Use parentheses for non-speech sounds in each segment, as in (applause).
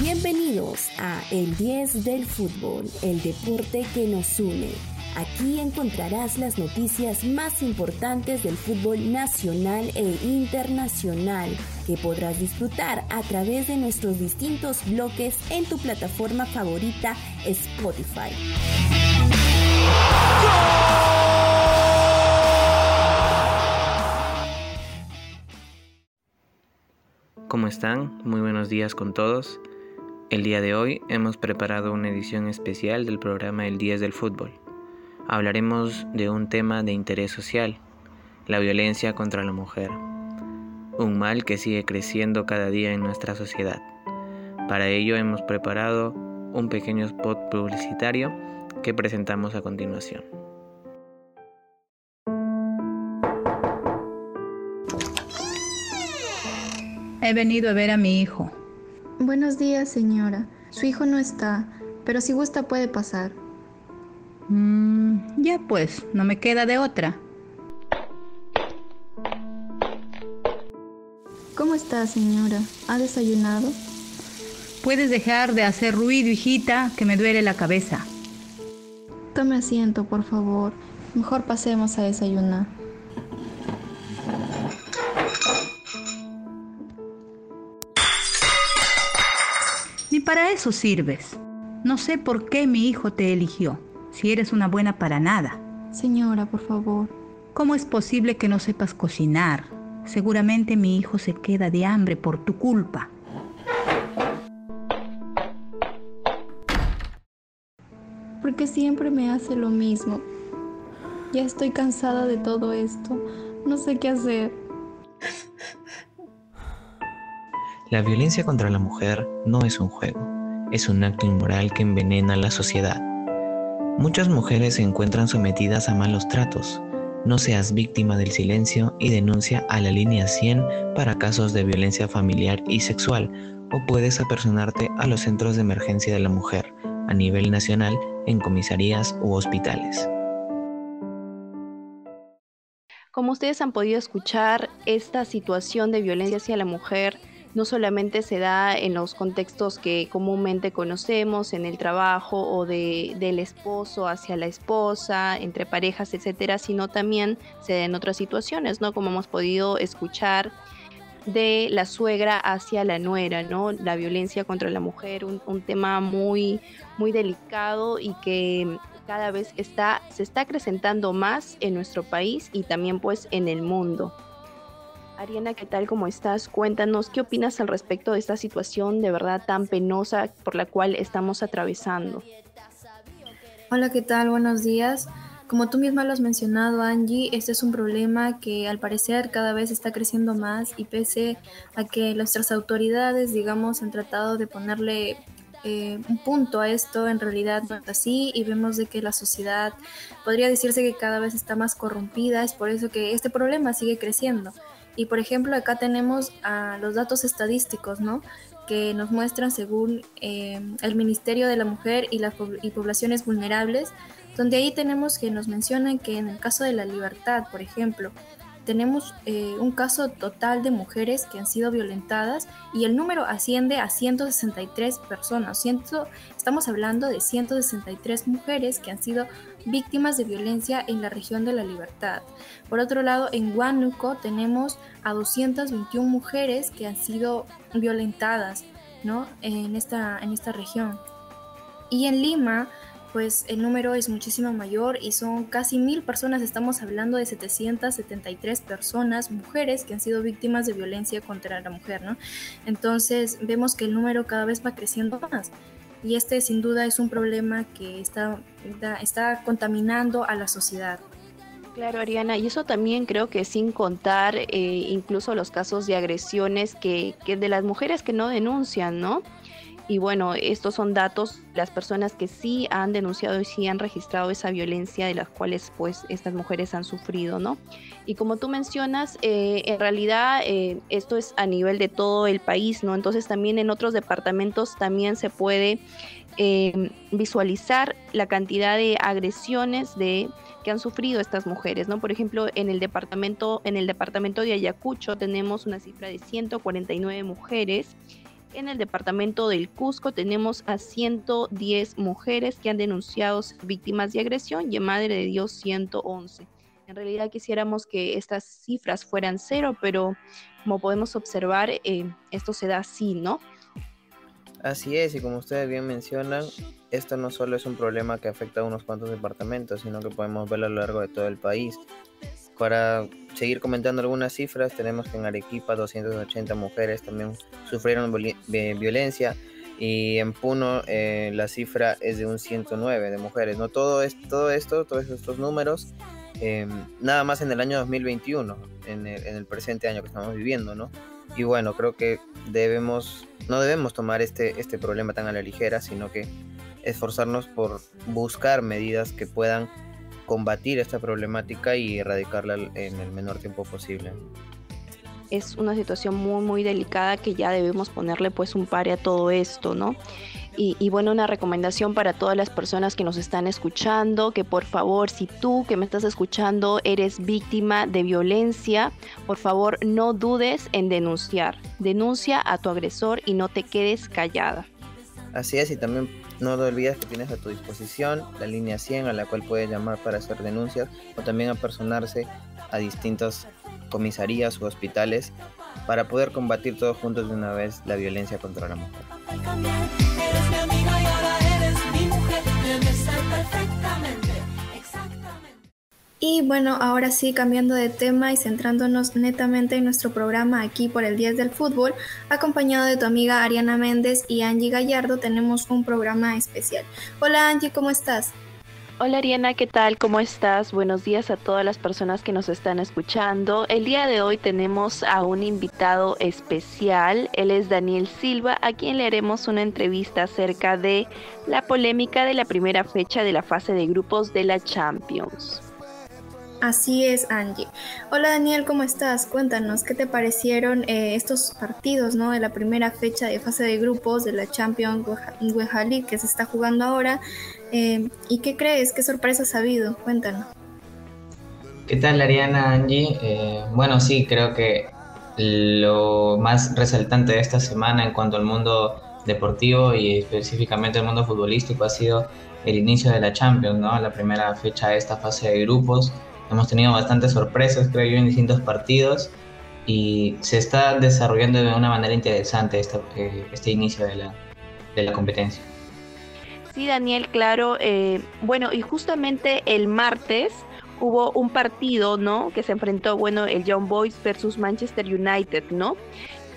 Bienvenidos a El 10 del Fútbol, el deporte que nos une. Aquí encontrarás las noticias más importantes del fútbol nacional e internacional que podrás disfrutar a través de nuestros distintos bloques en tu plataforma favorita Spotify. ¿Cómo están? Muy buenos días con todos. El día de hoy hemos preparado una edición especial del programa El 10 del Fútbol. Hablaremos de un tema de interés social, la violencia contra la mujer, un mal que sigue creciendo cada día en nuestra sociedad. Para ello hemos preparado un pequeño spot publicitario que presentamos a continuación. He venido a ver a mi hijo. Buenos días, señora. Su hijo no está, pero si gusta puede pasar. Mm, ya pues, no me queda de otra. ¿Cómo está, señora? ¿Ha desayunado? Puedes dejar de hacer ruido, hijita, que me duele la cabeza. Tome asiento, por favor. Mejor pasemos a desayunar. Ni para eso sirves. No sé por qué mi hijo te eligió, si eres una buena para nada. Señora, por favor. ¿Cómo es posible que no sepas cocinar? Seguramente mi hijo se queda de hambre por tu culpa. Porque siempre me hace lo mismo. Ya estoy cansada de todo esto. No sé qué hacer. La violencia contra la mujer no es un juego, es un acto inmoral que envenena la sociedad. Muchas mujeres se encuentran sometidas a malos tratos. No seas víctima del silencio y denuncia a la línea 100 para casos de violencia familiar y sexual o puedes apersonarte a los centros de emergencia de la mujer a nivel nacional en comisarías u hospitales. Como ustedes han podido escuchar, esta situación de violencia hacia la mujer no solamente se da en los contextos que comúnmente conocemos, en el trabajo o de, del esposo hacia la esposa, entre parejas, etcétera, sino también se da en otras situaciones, ¿no? Como hemos podido escuchar de la suegra hacia la nuera, ¿no? La violencia contra la mujer, un, un tema muy, muy delicado y que cada vez está, se está acrecentando más en nuestro país y también pues en el mundo. Ariana, ¿qué tal? ¿Cómo estás? Cuéntanos, ¿qué opinas al respecto de esta situación de verdad tan penosa por la cual estamos atravesando? Hola, ¿qué tal? Buenos días. Como tú misma lo has mencionado, Angie, este es un problema que al parecer cada vez está creciendo más y pese a que nuestras autoridades, digamos, han tratado de ponerle eh, un punto a esto, en realidad no es así y vemos de que la sociedad podría decirse que cada vez está más corrompida, es por eso que este problema sigue creciendo. Y por ejemplo, acá tenemos a los datos estadísticos, ¿no? Que nos muestran según eh, el Ministerio de la Mujer y, las y Poblaciones Vulnerables, donde ahí tenemos que nos mencionan que en el caso de la libertad, por ejemplo, tenemos eh, un caso total de mujeres que han sido violentadas y el número asciende a 163 personas. Ciento, estamos hablando de 163 mujeres que han sido víctimas de violencia en la región de la libertad. Por otro lado, en Huánuco tenemos a 221 mujeres que han sido violentadas ¿no? en, esta, en esta región. Y en Lima pues el número es muchísimo mayor y son casi mil personas, estamos hablando de 773 personas, mujeres que han sido víctimas de violencia contra la mujer, ¿no? Entonces vemos que el número cada vez va creciendo más y este sin duda es un problema que está, está contaminando a la sociedad. Claro, Ariana, y eso también creo que sin contar eh, incluso los casos de agresiones que, que de las mujeres que no denuncian, ¿no? Y bueno, estos son datos, las personas que sí han denunciado y sí han registrado esa violencia de las cuales pues estas mujeres han sufrido, ¿no? Y como tú mencionas, eh, en realidad eh, esto es a nivel de todo el país, ¿no? Entonces también en otros departamentos también se puede eh, visualizar la cantidad de agresiones de que han sufrido estas mujeres, ¿no? Por ejemplo, en el departamento, en el departamento de Ayacucho tenemos una cifra de 149 mujeres. En el departamento del Cusco tenemos a 110 mujeres que han denunciado víctimas de agresión y en Madre de Dios 111. En realidad quisiéramos que estas cifras fueran cero, pero como podemos observar, eh, esto se da así, ¿no? Así es, y como ustedes bien mencionan, esto no solo es un problema que afecta a unos cuantos departamentos, sino que podemos verlo a lo largo de todo el país. Para seguir comentando algunas cifras, tenemos que en Arequipa 280 mujeres también sufrieron violencia y en Puno eh, la cifra es de un 109 de mujeres. No todo, es, todo esto, todos estos números, em, nada más en el año 2021, en el, en el presente año que estamos viviendo, ¿no? Y bueno, creo que debemos, no debemos tomar este, este problema tan a la ligera, sino que esforzarnos por buscar medidas que puedan combatir esta problemática y erradicarla en el menor tiempo posible. Es una situación muy muy delicada que ya debemos ponerle pues un pare a todo esto, ¿no? Y, bueno, una recomendación para todas las personas que nos están escuchando, que por favor, si tú que me estás escuchando eres víctima de violencia, por favor no dudes en denunciar. Denuncia a tu agresor y no te quedes callada. Así es, y también no te olvides que tienes a tu disposición la línea 100 a la cual puedes llamar para hacer denuncias o también a personarse a distintas comisarías u hospitales para poder combatir todos juntos de una vez la violencia contra la mujer. Y bueno, ahora sí, cambiando de tema y centrándonos netamente en nuestro programa aquí por el 10 del fútbol, acompañado de tu amiga Ariana Méndez y Angie Gallardo, tenemos un programa especial. Hola Angie, ¿cómo estás? Hola Ariana, ¿qué tal? ¿Cómo estás? Buenos días a todas las personas que nos están escuchando. El día de hoy tenemos a un invitado especial. Él es Daniel Silva, a quien le haremos una entrevista acerca de la polémica de la primera fecha de la fase de grupos de la Champions. Así es, Angie. Hola Daniel, ¿cómo estás? Cuéntanos, ¿qué te parecieron eh, estos partidos ¿no? de la primera fecha de fase de grupos de la Champions League que se está jugando ahora? Eh, ¿Y qué crees? ¿Qué sorpresas ha habido? Cuéntanos. ¿Qué tal, Ariana, Angie? Eh, bueno, sí, creo que lo más resaltante de esta semana en cuanto al mundo deportivo y específicamente el mundo futbolístico ha sido el inicio de la Champions, ¿no? La primera fecha de esta fase de grupos. Hemos tenido bastantes sorpresas, creo yo, en distintos partidos y se está desarrollando de una manera interesante eh, este inicio de la, de la competencia. Sí, Daniel, claro. Eh, bueno, y justamente el martes hubo un partido, ¿no? Que se enfrentó, bueno, el Young Boys versus Manchester United, ¿no?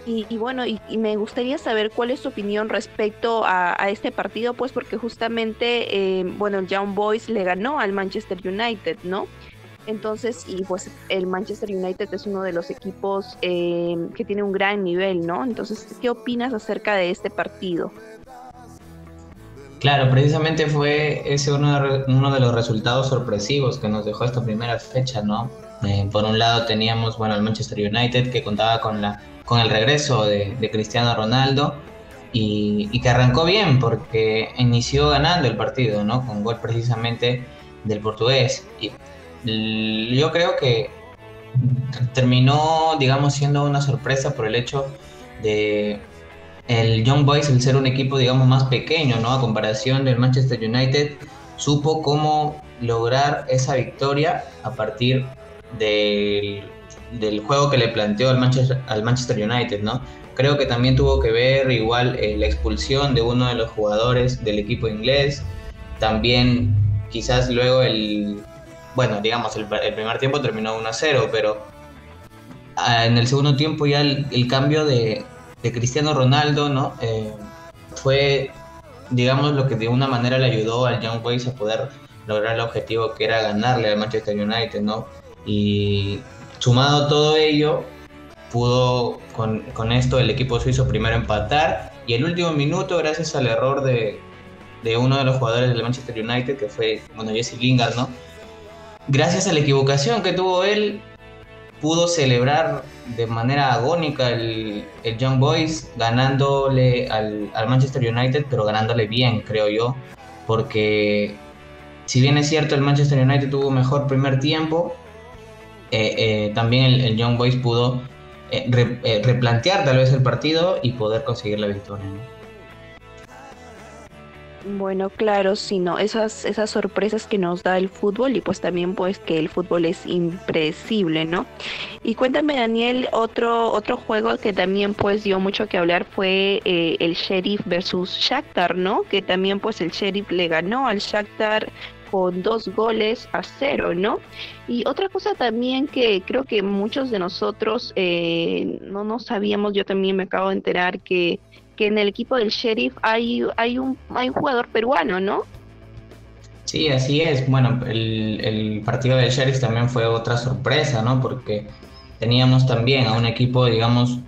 Y, bueno, y, me gustaría saber cuál es tu opinión respecto a, este partido, pues porque justamente, eh, bueno, el Young Boys le ganó al Manchester United, ¿no? Entonces, y pues el Manchester United es uno de los equipos eh, que tiene un gran nivel, ¿no? Entonces, ¿qué opinas acerca de este partido? Claro, precisamente fue ese uno de, los resultados sorpresivos que nos dejó esta primera fecha, ¿no? Eh, por un lado teníamos, bueno, el Manchester United que contaba con, la, con el regreso de, Cristiano Ronaldo y, que arrancó bien porque inició ganando el partido, ¿no? Con gol precisamente del portugués. Y yo creo que terminó, digamos, siendo una sorpresa por el hecho de el Young Boys, el ser un equipo, digamos, más pequeño, ¿no? A comparación del Manchester United, supo cómo lograr esa victoria a partir del, juego que le planteó al Manchester, al Manchester United, ¿no? Creo que también tuvo que ver igual eh, la expulsión de uno de los jugadores del equipo inglés, también quizás luego el, bueno, digamos, el, primer tiempo terminó 1 a 0, pero ah, en el segundo tiempo ya el cambio de, de Cristiano Ronaldo, ¿no? Eh, fue, digamos, lo que de una manera le ayudó al Young Boys a poder lograr el objetivo que era ganarle al Manchester United, ¿no? Y sumado todo ello, pudo con, esto el equipo suizo primero empatar y el último minuto, gracias al error de, de uno de los jugadores del Manchester United, que fue, bueno, Jesse Lingard, ¿no? Gracias a la equivocación que tuvo él, pudo celebrar de manera agónica el, el Young Boys ganándole al, al, Manchester United, pero ganándole bien, creo yo, porque si bien es cierto el Manchester United tuvo mejor primer tiempo, eh, eh, también el, el, Young Boys pudo eh, re, replantear tal vez el partido y poder conseguir la victoria. Bueno, claro, sino esas, esas sorpresas que nos da el fútbol y pues también pues que el fútbol es impredecible, ¿no? Y cuéntame Daniel, otro, otro juego que también pues dio mucho que hablar fue eh, el Sheriff versus Shakhtar, ¿no? Que también pues el Sheriff le ganó al Shakhtar con dos goles a cero, ¿no? Y otra cosa también que creo que muchos de nosotros eh, no, no sabíamos, yo también me acabo de enterar que que en el equipo del Sheriff hay, hay, un, hay un jugador peruano, ¿no? Sí, así es. Bueno, el, partido del Sheriff también fue otra sorpresa, ¿no? Porque teníamos también a un equipo, digamos,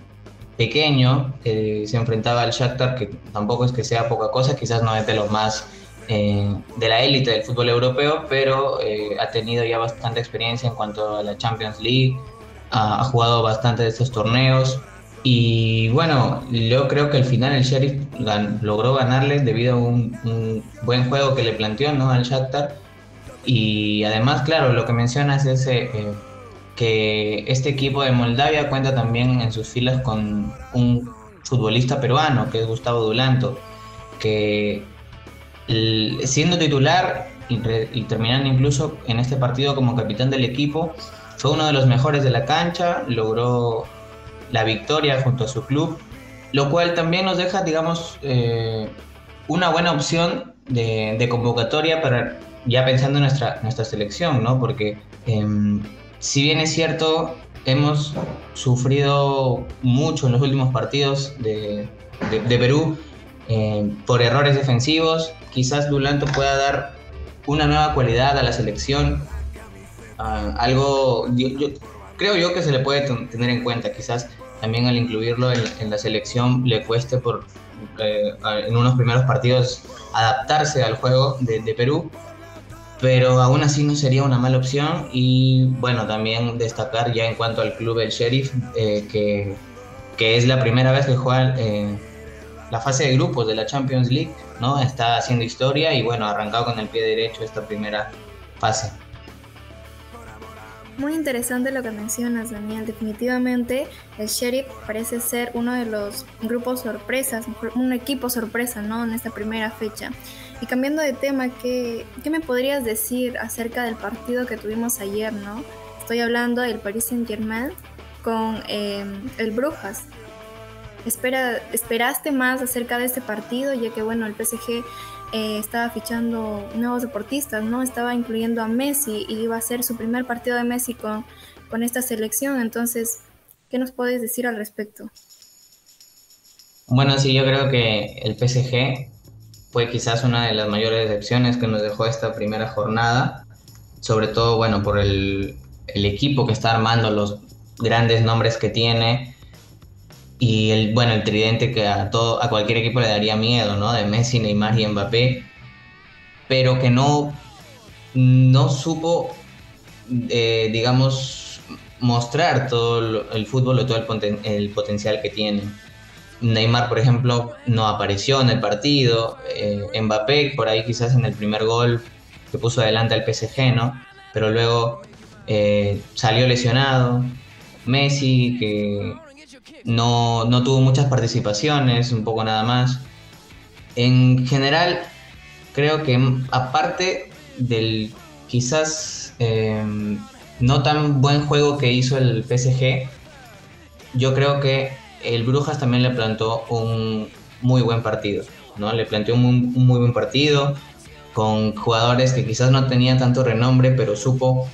pequeño que se enfrentaba al Shakhtar, que tampoco es que sea poca cosa, quizás no es de los más eh, de la élite del fútbol europeo, pero eh, ha tenido ya bastante experiencia en cuanto a la Champions League, ha, ha jugado bastante de estos torneos, y bueno, yo creo que al final el Sheriff logró ganarle debido a un, buen juego que le planteó ¿no? al Shakhtar. Y además, claro, lo que mencionas es eh, que este equipo de Moldavia cuenta también en sus filas con un futbolista peruano, que es Gustavo Dulanto, que siendo titular y terminando incluso en este partido como capitán del equipo, fue uno de los mejores de la cancha, logró la victoria junto a su club, lo cual también nos deja, digamos, eh, una buena opción de, convocatoria para ya pensando en nuestra, nuestra selección, ¿no? Porque eh, si bien es cierto, hemos sufrido mucho en los últimos partidos de, de, Perú eh, por errores defensivos, quizás Dulanto pueda dar una nueva cualidad a la selección, uh, algo, yo, creo yo que se le puede tener en cuenta, quizás también al incluirlo en, la selección le cueste por eh, en unos primeros partidos adaptarse al juego de, de, Perú, pero aún así no sería una mala opción y bueno, también destacar ya en cuanto al club El Sheriff, eh, que, que, es la primera vez que juega eh, la fase de grupos de la Champions League, ¿no? Está haciendo historia y bueno, arrancado con el pie derecho esta primera fase. Muy interesante lo que mencionas, Daniel. Definitivamente el Sheriff parece ser uno de los grupos sorpresas, un equipo sorpresa, ¿no? En esta primera fecha. Y cambiando de tema, ¿qué, qué me podrías decir acerca del partido que tuvimos ayer, ¿no? Estoy hablando del Paris Saint Germain con eh, el Brujas. Espera, ¿Esperaste más acerca de este partido? Ya que, bueno, el PSG eh, estaba fichando nuevos deportistas, ¿no? Estaba incluyendo a Messi y iba a ser su primer partido de Messi con, con esta selección. Entonces, ¿qué nos puedes decir al respecto? Bueno, sí, yo creo que el PSG fue quizás una de las mayores decepciones que nos dejó esta primera jornada, sobre todo, bueno, por el, el equipo que está armando, los grandes nombres que tiene, y el, bueno, el tridente que a, todo, a cualquier equipo le daría miedo, ¿no? De Messi, Neymar y Mbappé, pero que no, no supo, eh, digamos, mostrar todo el fútbol o todo el, poten el, potencial que tiene. Neymar, por ejemplo, no apareció en el partido, eh, Mbappé por ahí quizás en el primer gol que puso adelante al PSG, ¿no? Pero luego eh, salió lesionado, Messi, que no, no tuvo muchas participaciones, un poco nada más. En general, creo que aparte del quizás eh, no tan buen juego que hizo el PSG, yo creo que el Brujas también le plantó un muy buen partido, ¿no? Le planteó un, un muy buen partido con jugadores que quizás no tenían tanto renombre, pero supo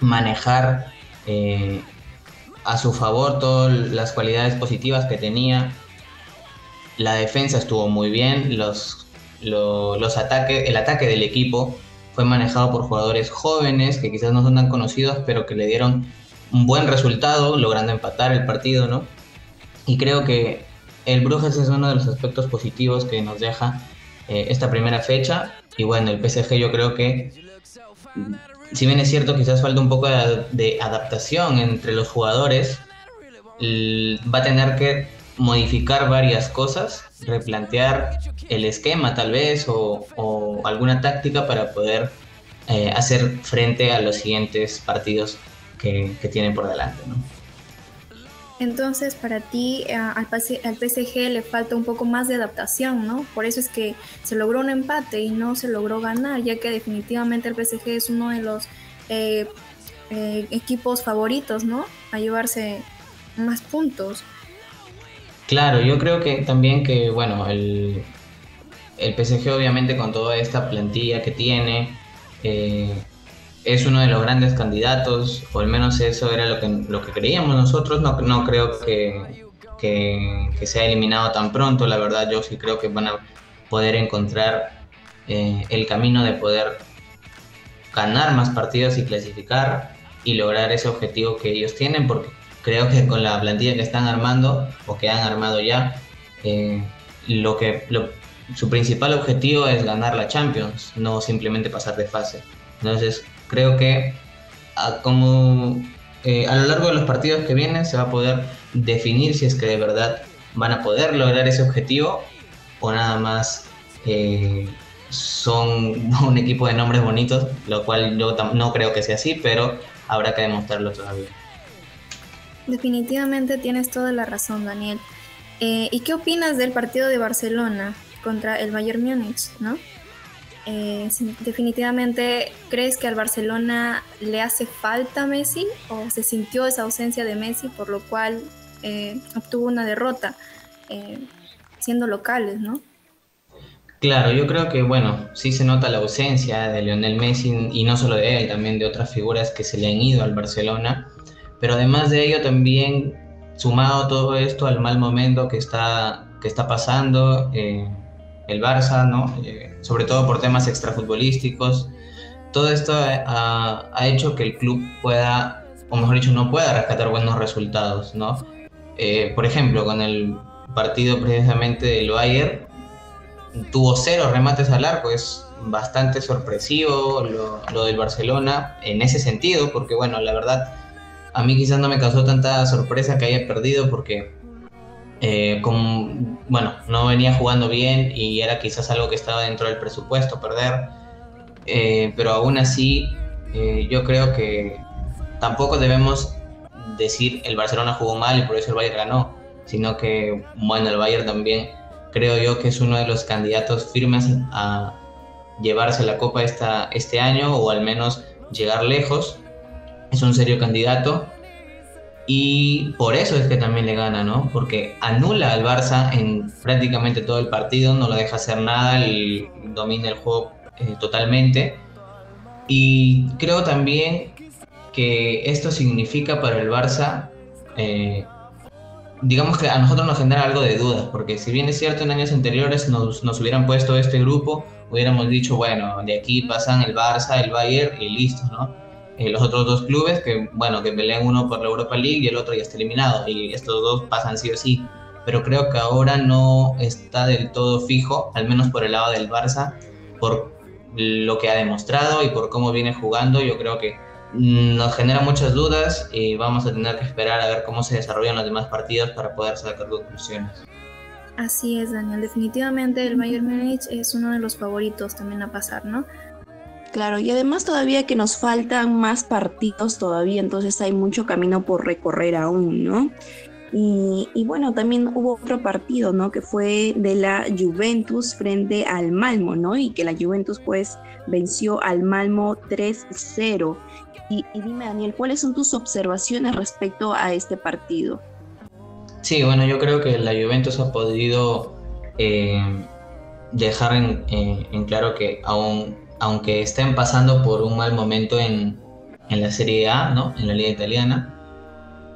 manejar eh, a su favor todas las cualidades positivas que tenía. La defensa estuvo muy bien, los, los, ataques, el ataque del equipo fue manejado por jugadores jóvenes que quizás no son tan conocidos, pero que le dieron un buen resultado, logrando empatar el partido, ¿no? Y creo que el Brujas es uno de los aspectos positivos que nos deja eh, esta primera fecha. Y bueno, el PSG yo creo que, si bien es cierto, quizás falta un poco de, adaptación entre los jugadores, va a tener que modificar varias cosas, replantear el esquema tal vez o, alguna táctica para poder eh, hacer frente a los siguientes partidos que, que tienen por delante. ¿no? Entonces, para ti, eh, al, PSG le falta un poco más de adaptación, ¿no? Por eso es que se logró un empate y no se logró ganar, ya que definitivamente el PSG es uno de los eh, eh, equipos favoritos, ¿no? A llevarse más puntos. Claro, yo creo que también que, bueno, el, el PSG obviamente con toda esta plantilla que tiene, es uno de los grandes candidatos, o al menos eso era lo que, lo que creíamos nosotros. No, no creo que, que, sea eliminado tan pronto, la verdad yo sí creo que van a poder encontrar eh, el camino de poder ganar más partidos y clasificar y lograr ese objetivo que ellos tienen, porque creo que con la plantilla que están armando o que han armado ya, eh, lo que su principal objetivo es ganar la Champions, no simplemente pasar de fase. Entonces, creo que a, como, eh, a lo largo de los partidos que vienen se va a poder definir si es que de verdad van a poder lograr ese objetivo o nada más eh, son (laughs) un equipo de nombres bonitos, lo cual yo no creo que sea así, pero habrá que demostrarlo todavía. Definitivamente tienes toda la razón, Daniel. Eh, ¿Y qué opinas del partido de Barcelona contra el Bayern Múnich, no? Eh, definitivamente, ¿crees que al Barcelona le hace falta Messi o se sintió esa ausencia de Messi por lo cual eh, obtuvo una derrota eh, siendo locales, ¿no? Claro, yo creo que, bueno, sí se nota la ausencia de Lionel Messi y no solo de él, también de otras figuras que se le han ido al Barcelona, pero además de ello también sumado todo esto al mal momento que está, que está pasando el Barça, ¿no? sobre todo por temas extrafutbolísticos. Todo esto ha, hecho que el club pueda, o mejor dicho, no pueda rescatar buenos resultados, ¿no? Eh, por ejemplo, con el partido precisamente del Bayern, tuvo cero remates al arco, es bastante sorpresivo lo, lo, del Barcelona en ese sentido, porque bueno, la verdad, a mí quizás no me causó tanta sorpresa que haya perdido, porque eh, bueno, no venía jugando bien y era quizás algo que estaba dentro del presupuesto perder, eh, pero aún así eh, yo creo que tampoco debemos decir el Barcelona jugó mal y por eso el Bayern ganó, sino que bueno, el Bayern también creo yo que es uno de los candidatos firmes a llevarse la copa esta, este año o al menos llegar lejos, es un serio candidato y por eso es que también le gana, ¿no? Porque anula al Barça en prácticamente todo el partido, no lo deja hacer nada, y domina el juego eh, totalmente. Y creo también que esto significa para el Barça, eh, digamos que a nosotros nos genera algo de dudas, porque si bien es cierto en años anteriores nos, nos hubieran puesto este grupo, hubiéramos dicho, bueno, de aquí pasan el Barça, el Bayern y listo, ¿no? Eh, los otros dos clubes que, bueno, que pelean uno por la Europa League y el otro ya está eliminado y estos dos pasan sí o sí. Pero creo que ahora no está del todo fijo, al menos por el lado del Barça, por lo que ha demostrado y por cómo viene jugando. Yo creo que nos genera muchas dudas y vamos a tener que esperar a ver cómo se desarrollan los demás partidos para poder sacar conclusiones. Así es, Daniel. Definitivamente el Bayern Múnich es uno de los favoritos también a pasar, ¿no? Claro, y además todavía que nos faltan más partidos todavía, entonces hay mucho camino por recorrer aún, ¿no? Y, bueno, también hubo otro partido, ¿no? Que fue de la Juventus frente al Malmo, ¿no? Y que la Juventus pues venció al Malmo 3-0. Y, dime, Daniel, ¿cuáles son tus observaciones respecto a este partido? Sí, bueno, yo creo que la Juventus ha podido eh, dejar eh, en claro que aún aunque estén pasando por un mal momento en, la Serie A, ¿no? en la Liga Italiana,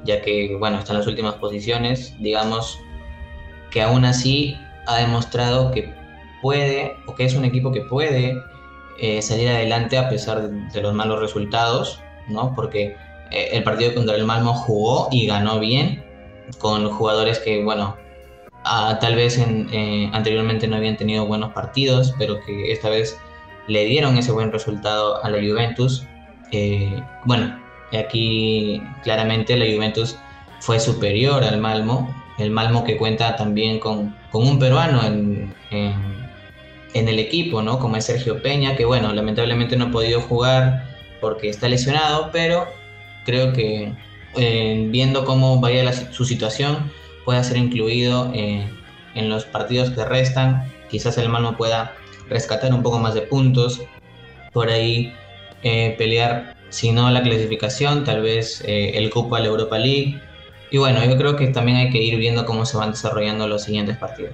ya que bueno, está en las últimas posiciones, digamos que aún así ha demostrado que puede, o que es un equipo que puede eh, salir adelante a pesar de, los malos resultados, ¿no? porque eh, el partido contra el Malmo jugó y ganó bien, con jugadores que, bueno, tal vez eh, anteriormente no habían tenido buenos partidos, pero que esta vez le dieron ese buen resultado a la Juventus. Eh, bueno, aquí claramente la Juventus fue superior al Malmo, el Malmo que cuenta también con, un peruano en, el equipo, ¿no? Como es Sergio Peña, que bueno, lamentablemente no ha podido jugar porque está lesionado, pero creo que eh, viendo cómo vaya su situación, pueda ser incluido eh, en los partidos que restan. Quizás el Malmo pueda rescatar un poco más de puntos, por ahí eh, pelear, si no la clasificación, tal vez el cupo a la Europa League. Y bueno, yo creo que también hay que ir viendo cómo se van desarrollando los siguientes partidos.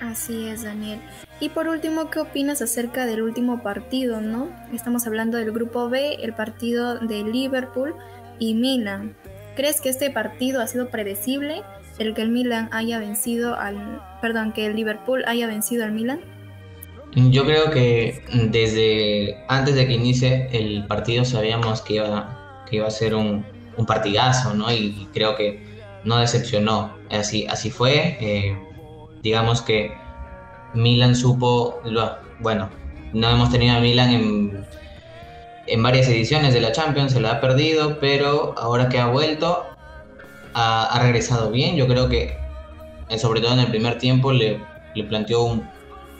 Así es, Daniel. Y por último, ¿qué opinas acerca del último partido, no? Estamos hablando del grupo B, el partido de Liverpool y Milan. ¿Crees que este partido ha sido predecible? El que el Milan haya vencido al. Perdón, que el Liverpool haya vencido al Milan? Yo creo que desde antes de que inicie el partido sabíamos que iba, que iba a ser un, un partidazo, ¿no? Y, creo que no decepcionó. Así, así fue. Eh, digamos que Milan supo. Bueno, no hemos tenido a Milan en en varias ediciones de la Champions, se la ha perdido, pero ahora que ha vuelto, ha, regresado bien. Yo creo que, eh, sobre todo en el primer tiempo, le, le planteó un,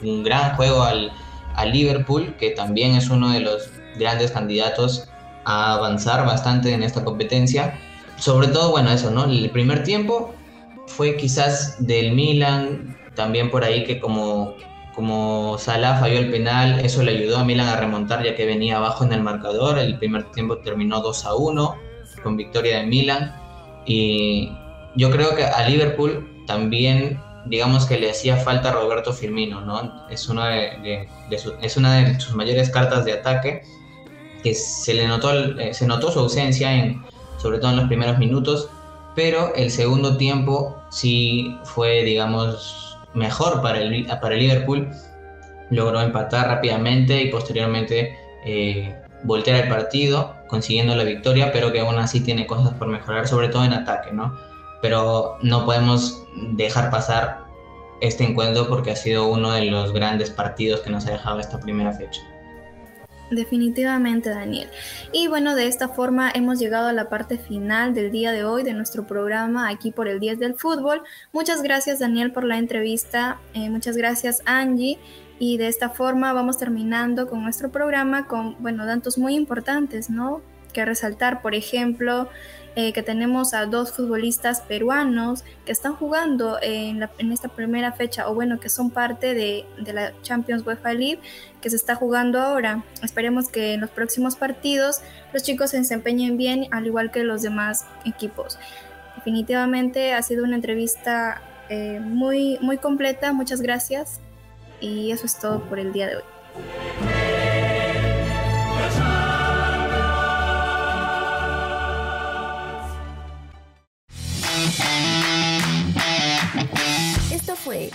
un, gran juego al, al Liverpool, que también es uno de los grandes candidatos a avanzar bastante en esta competencia. Sobre todo, bueno, eso, ¿no? El primer tiempo fue quizás del Milan, también por ahí que como como Salah falló el penal, eso le ayudó a Milan a remontar ya que venía abajo en el marcador. El primer tiempo terminó 2 a 1 con victoria de Milan. Y yo creo que a Liverpool también, digamos que le hacía falta a Roberto Firmino, ¿no? Es una de, es una de sus mayores cartas de ataque, que se le notó, eh, se notó su ausencia, en, sobre todo en los primeros minutos, pero el segundo tiempo sí fue, digamos, mejor para el, para el Liverpool. Logró empatar rápidamente y posteriormente eh, voltear el partido, consiguiendo la victoria, pero que aún así tiene cosas por mejorar, sobre todo en ataque, ¿no? Pero no podemos dejar pasar este encuentro porque ha sido uno de los grandes partidos que nos ha dejado esta primera fecha. Definitivamente, Daniel. Y bueno, de esta forma hemos llegado a la parte final del día de hoy de nuestro programa aquí por el 10 del fútbol. Muchas gracias, Daniel, por la entrevista. Eh, muchas gracias, Angie. Y de esta forma vamos terminando con nuestro programa con, bueno, datos muy importantes, ¿no? Que resaltar, por ejemplo, eh, que tenemos a dos futbolistas peruanos que están jugando en, esta primera fecha, o bueno, que son parte de, de, la Champions UEFA League que se está jugando ahora. Esperemos que en los próximos partidos los chicos se desempeñen bien, al igual que los demás equipos. Definitivamente ha sido una entrevista eh, muy, muy completa, muchas gracias y eso es todo por el día de hoy.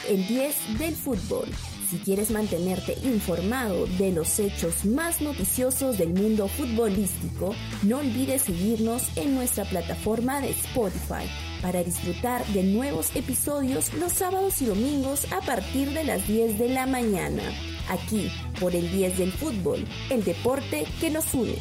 El 10 del fútbol. Si quieres mantenerte informado de los hechos más noticiosos del mundo futbolístico, no olvides seguirnos en nuestra plataforma de Spotify para disfrutar de nuevos episodios los sábados y domingos a partir de las 10 de la mañana. Aquí, por el 10 del fútbol, el deporte que nos une.